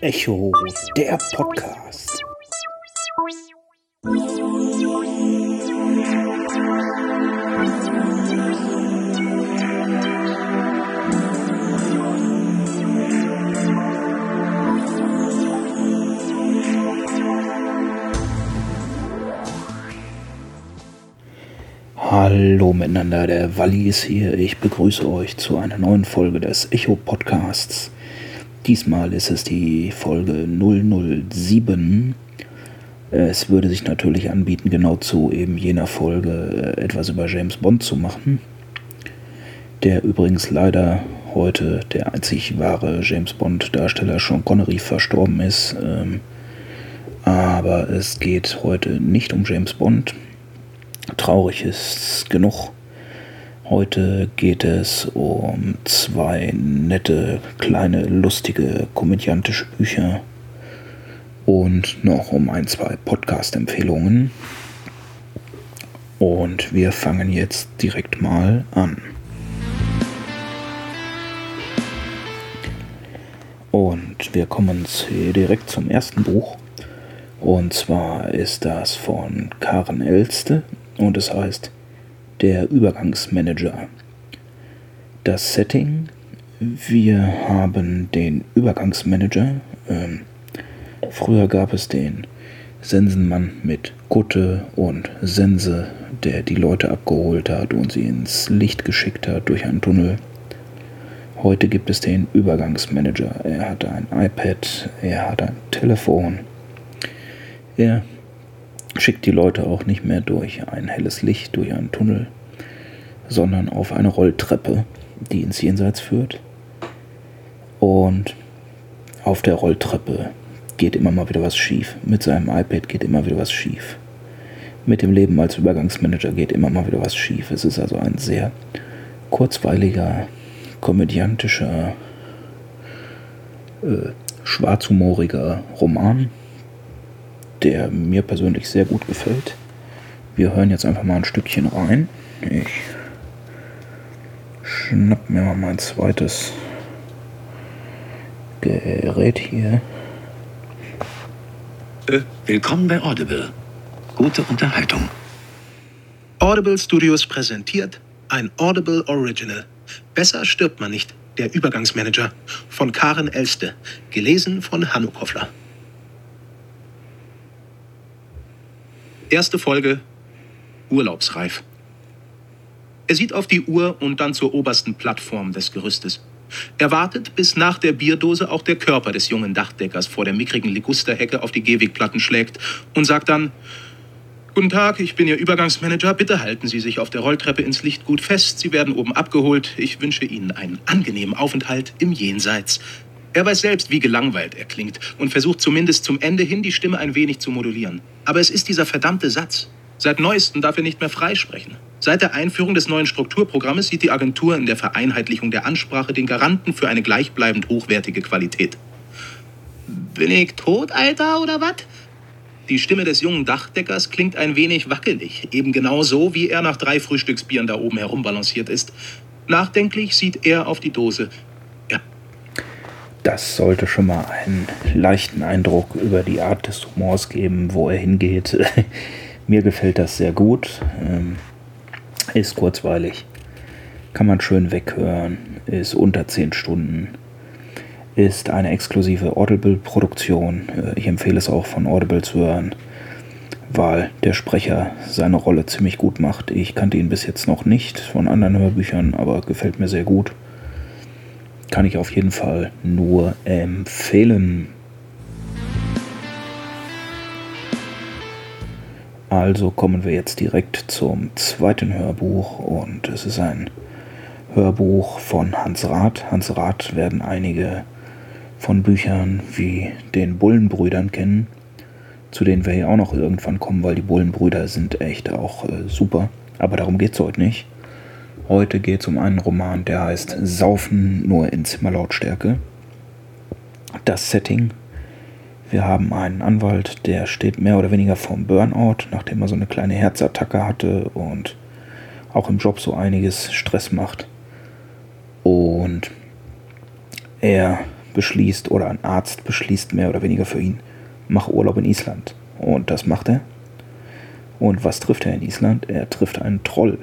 Echo, der Podcast. Hallo miteinander, der Walli ist hier. Ich begrüße euch zu einer neuen Folge des Echo Podcasts. Diesmal ist es die Folge 007. Es würde sich natürlich anbieten, genau zu eben jener Folge äh, etwas über James Bond zu machen, der übrigens leider heute der einzig wahre James Bond-Darsteller Sean Connery verstorben ist. Ähm, aber es geht heute nicht um James Bond. Traurig ist genug. Heute geht es um zwei nette, kleine, lustige, komödiantische Bücher und noch um ein, zwei Podcast-Empfehlungen. Und wir fangen jetzt direkt mal an. Und wir kommen direkt zum ersten Buch. Und zwar ist das von Karen Elste und es heißt Der Übergangsmanager. Das Setting, wir haben den Übergangsmanager. Ähm, früher gab es den Sensenmann mit Kutte und Sense, der die Leute abgeholt hat und sie ins Licht geschickt hat durch einen Tunnel. Heute gibt es den Übergangsmanager. Er hat ein iPad, er hat ein Telefon. Er schickt die Leute auch nicht mehr durch ein helles Licht, durch einen Tunnel, sondern auf eine Rolltreppe, die ins Jenseits führt. Und auf der Rolltreppe geht immer mal wieder was schief. Mit seinem iPad geht immer wieder was schief. Mit dem Leben als Übergangsmanager geht immer mal wieder was schief. Es ist also ein sehr kurzweiliger, komödiantischer, äh, schwarzhumoriger Roman der mir persönlich sehr gut gefällt. Wir hören jetzt einfach mal ein Stückchen rein. Ich schnapp mir mal mein zweites Gerät hier. Äh, willkommen bei Audible. Gute Unterhaltung. Audible Studios präsentiert ein Audible Original. Besser stirbt man nicht. Der Übergangsmanager von Karen Elste. Gelesen von Hanno Koffler. Erste Folge Urlaubsreif. Er sieht auf die Uhr und dann zur obersten Plattform des Gerüstes. Er wartet, bis nach der Bierdose auch der Körper des jungen Dachdeckers vor der mickrigen Ligusterhecke auf die Gehwegplatten schlägt und sagt dann: Guten Tag, ich bin Ihr Übergangsmanager. Bitte halten Sie sich auf der Rolltreppe ins Licht gut fest. Sie werden oben abgeholt. Ich wünsche Ihnen einen angenehmen Aufenthalt im Jenseits. Er weiß selbst, wie gelangweilt er klingt und versucht zumindest zum Ende hin die Stimme ein wenig zu modulieren. Aber es ist dieser verdammte Satz. Seit neuestem darf er nicht mehr freisprechen. Seit der Einführung des neuen Strukturprogrammes sieht die Agentur in der Vereinheitlichung der Ansprache den Garanten für eine gleichbleibend hochwertige Qualität. Bin ich tot, Alter, oder was? Die Stimme des jungen Dachdeckers klingt ein wenig wackelig, eben genau so, wie er nach drei Frühstücksbieren da oben herumbalanciert ist. Nachdenklich sieht er auf die Dose, das sollte schon mal einen leichten Eindruck über die Art des Humors geben, wo er hingeht. Mir gefällt das sehr gut. Ähm, ist kurzweilig. Kann man schön weghören. Ist unter 10 Stunden. Ist eine exklusive Audible-Produktion. Äh, ich empfehle es auch von Audible zu hören, weil der Sprecher seine Rolle ziemlich gut macht. Ich kannte ihn bis jetzt noch nicht von anderen Hörbüchern, aber gefällt mir sehr gut kann ich auf jeden Fall nur empfehlen. Also kommen wir jetzt direkt zum zweiten Hörbuch und es ist ein Hörbuch von Hans Rath. Hans Rath werden einige von Büchern wie den Bullenbrüdern kennen, zu denen wir hier auch noch irgendwann kommen, weil die Bullenbrüder sind echt auch äh, super. Aber darum geht es heute nicht. Heute geht es um einen Roman, der heißt Saufen nur in Zimmerlautstärke. Das Setting. Wir haben einen Anwalt, der steht mehr oder weniger vorm Burnout, nachdem er so eine kleine Herzattacke hatte und auch im Job so einiges Stress macht. Und er beschließt oder ein Arzt beschließt mehr oder weniger für ihn, mach Urlaub in Island. Und das macht er. Und was trifft er in Island? Er trifft einen Troll.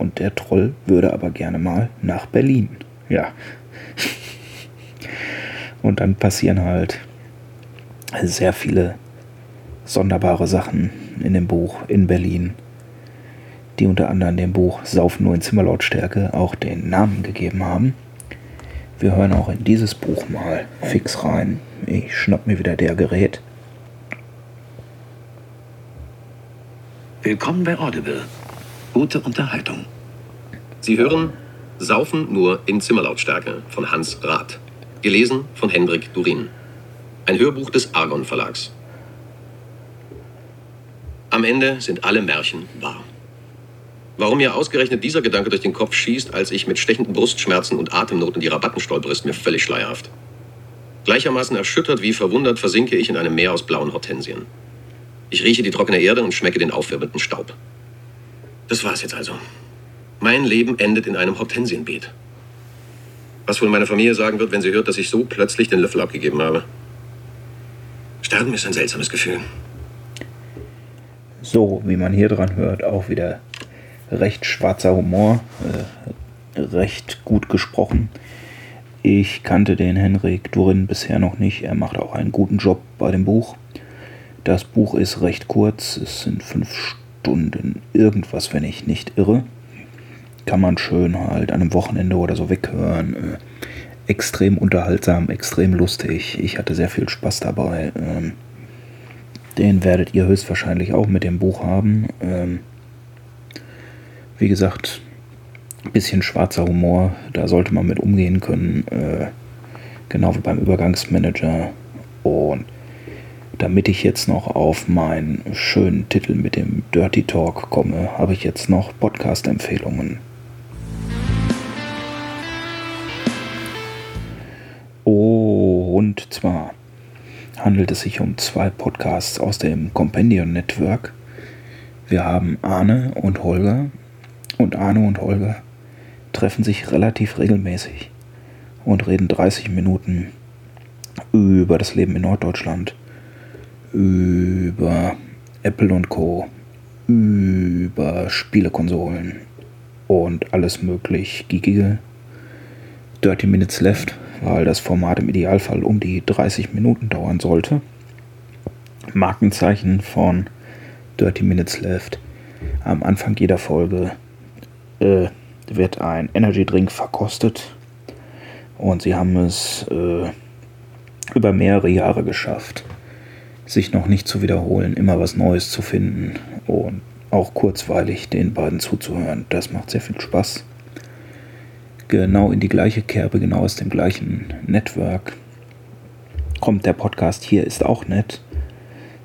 Und der Troll würde aber gerne mal nach Berlin. Ja. Und dann passieren halt sehr viele sonderbare Sachen in dem Buch in Berlin, die unter anderem dem Buch Saufen nur in Zimmerlautstärke auch den Namen gegeben haben. Wir hören auch in dieses Buch mal fix rein. Ich schnapp mir wieder der Gerät. Willkommen bei Audible. Gute Unterhaltung. Sie hören Saufen nur in Zimmerlautstärke von Hans Rath. Gelesen von Hendrik Durin. Ein Hörbuch des Argon Verlags. Am Ende sind alle Märchen wahr. Warum mir ausgerechnet dieser Gedanke durch den Kopf schießt, als ich mit stechenden Brustschmerzen und Atemnot in die Rabatten stolper, ist mir völlig schleierhaft. Gleichermaßen erschüttert wie verwundert versinke ich in einem Meer aus blauen Hortensien. Ich rieche die trockene Erde und schmecke den aufwirbelnden Staub. Das war's jetzt also. Mein Leben endet in einem Hortensienbeet. Was wohl meine Familie sagen wird, wenn sie hört, dass ich so plötzlich den Löffel abgegeben habe. Sterben ist ein seltsames Gefühl. So, wie man hier dran hört, auch wieder recht schwarzer Humor, äh, recht gut gesprochen. Ich kannte den Henrik Durin bisher noch nicht. Er macht auch einen guten Job bei dem Buch. Das Buch ist recht kurz, es sind fünf Stunden irgendwas, wenn ich nicht irre. Kann man schön halt an einem Wochenende oder so weghören. Äh, extrem unterhaltsam, extrem lustig. Ich hatte sehr viel Spaß dabei. Ähm, den werdet ihr höchstwahrscheinlich auch mit dem Buch haben. Ähm, wie gesagt, ein bisschen schwarzer Humor, da sollte man mit umgehen können. Äh, genau wie beim Übergangsmanager. Und damit ich jetzt noch auf meinen schönen Titel mit dem Dirty Talk komme, habe ich jetzt noch Podcast-Empfehlungen. Und zwar handelt es sich um zwei Podcasts aus dem Compendium Network. Wir haben Arne und Holger. Und Arne und Holger treffen sich relativ regelmäßig und reden 30 Minuten über das Leben in Norddeutschland, über Apple und Co., über Spielekonsolen und alles möglich Geekige. 30 Minutes Left, weil das Format im Idealfall um die 30 Minuten dauern sollte. Markenzeichen von 30 Minutes Left. Am Anfang jeder Folge äh, wird ein Energy Drink verkostet und sie haben es äh, über mehrere Jahre geschafft, sich noch nicht zu wiederholen, immer was Neues zu finden und auch kurzweilig den beiden zuzuhören. Das macht sehr viel Spaß. Genau in die gleiche Kerbe, genau aus dem gleichen Network kommt der Podcast hier ist auch nett,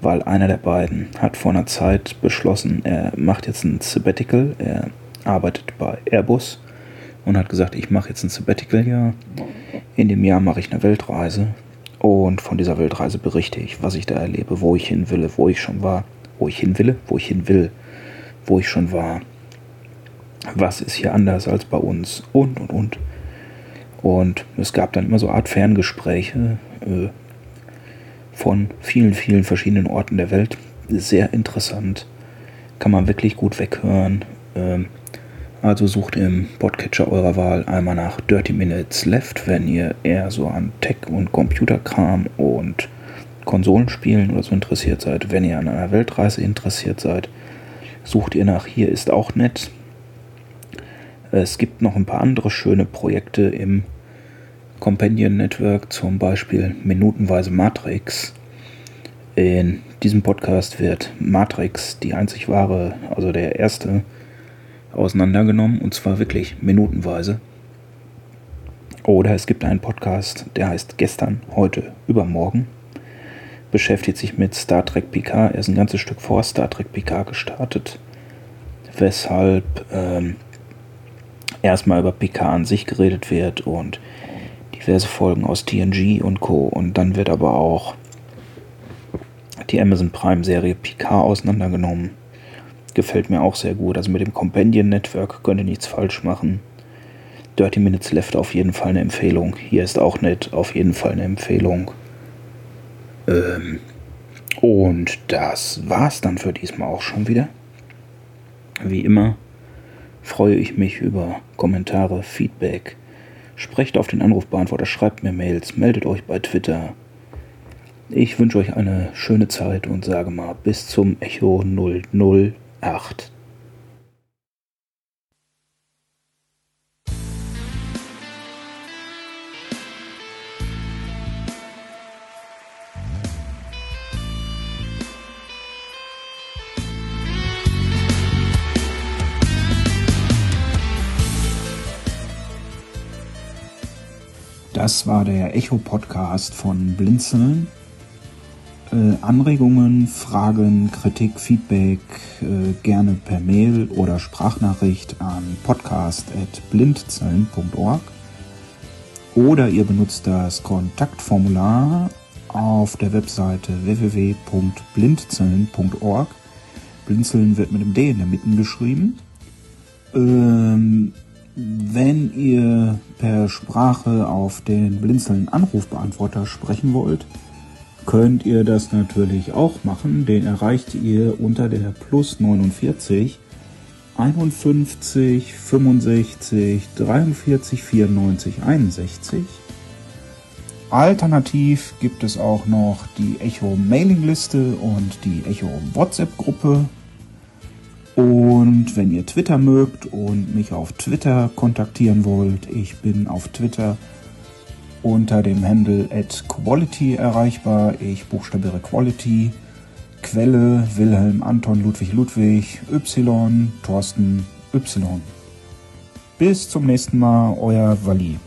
weil einer der beiden hat vor einer Zeit beschlossen, er macht jetzt ein Sabbatical, er arbeitet bei Airbus und hat gesagt, ich mache jetzt ein Sabbatical-Jahr. In dem Jahr mache ich eine Weltreise und von dieser Weltreise berichte ich, was ich da erlebe, wo ich hin will, wo ich schon war, wo ich hin will, wo ich hin will, wo ich schon war. Was ist hier anders als bei uns und und und. Und es gab dann immer so Art Ferngespräche äh, von vielen, vielen verschiedenen Orten der Welt. Sehr interessant. Kann man wirklich gut weghören. Ähm, also sucht im Podcatcher eurer Wahl einmal nach Dirty Minutes Left, wenn ihr eher so an Tech- und Computerkram und Konsolenspielen oder so interessiert seid. Wenn ihr an einer Weltreise interessiert seid, sucht ihr nach Hier ist auch nett. Es gibt noch ein paar andere schöne Projekte im Companion Network, zum Beispiel Minutenweise Matrix. In diesem Podcast wird Matrix, die einzig wahre, also der erste, auseinandergenommen und zwar wirklich minutenweise. Oder es gibt einen Podcast, der heißt Gestern, heute, übermorgen. Beschäftigt sich mit Star Trek Picard. Er ist ein ganzes Stück vor Star Trek Picard gestartet. Weshalb ähm, erstmal über Picard an sich geredet wird und diverse Folgen aus TNG und Co. Und dann wird aber auch die Amazon Prime Serie Picard auseinandergenommen Gefällt mir auch sehr gut. Also mit dem Companion Network könnt ihr nichts falsch machen. Dirty Minutes Left auf jeden Fall eine Empfehlung. Hier ist auch nett, auf jeden Fall eine Empfehlung. Ähm, und das war's dann für diesmal auch schon wieder. Wie immer freue ich mich über Kommentare, Feedback. Sprecht auf den Anrufbeantworter, schreibt mir Mails, meldet euch bei Twitter. Ich wünsche euch eine schöne Zeit und sage mal bis zum Echo 008. Das war der Echo-Podcast von Blinzeln. Äh, Anregungen, Fragen, Kritik, Feedback äh, gerne per Mail oder Sprachnachricht an podcast.blindzellen.org oder ihr benutzt das Kontaktformular auf der Webseite www.blindzellen.org. Blinzeln wird mit dem D in der Mitte geschrieben. Ähm, wenn ihr per Sprache auf den Blinzeln Anrufbeantworter sprechen wollt, könnt ihr das natürlich auch machen. Den erreicht ihr unter der Plus 49 51 65 43 94 61. Alternativ gibt es auch noch die Echo Mailingliste und die Echo WhatsApp Gruppe. Und wenn ihr Twitter mögt und mich auf Twitter kontaktieren wollt, ich bin auf Twitter unter dem Handle at Quality erreichbar. Ich buchstabiere Quality. Quelle Wilhelm Anton Ludwig Ludwig Y Thorsten Y. Bis zum nächsten Mal, euer Wally.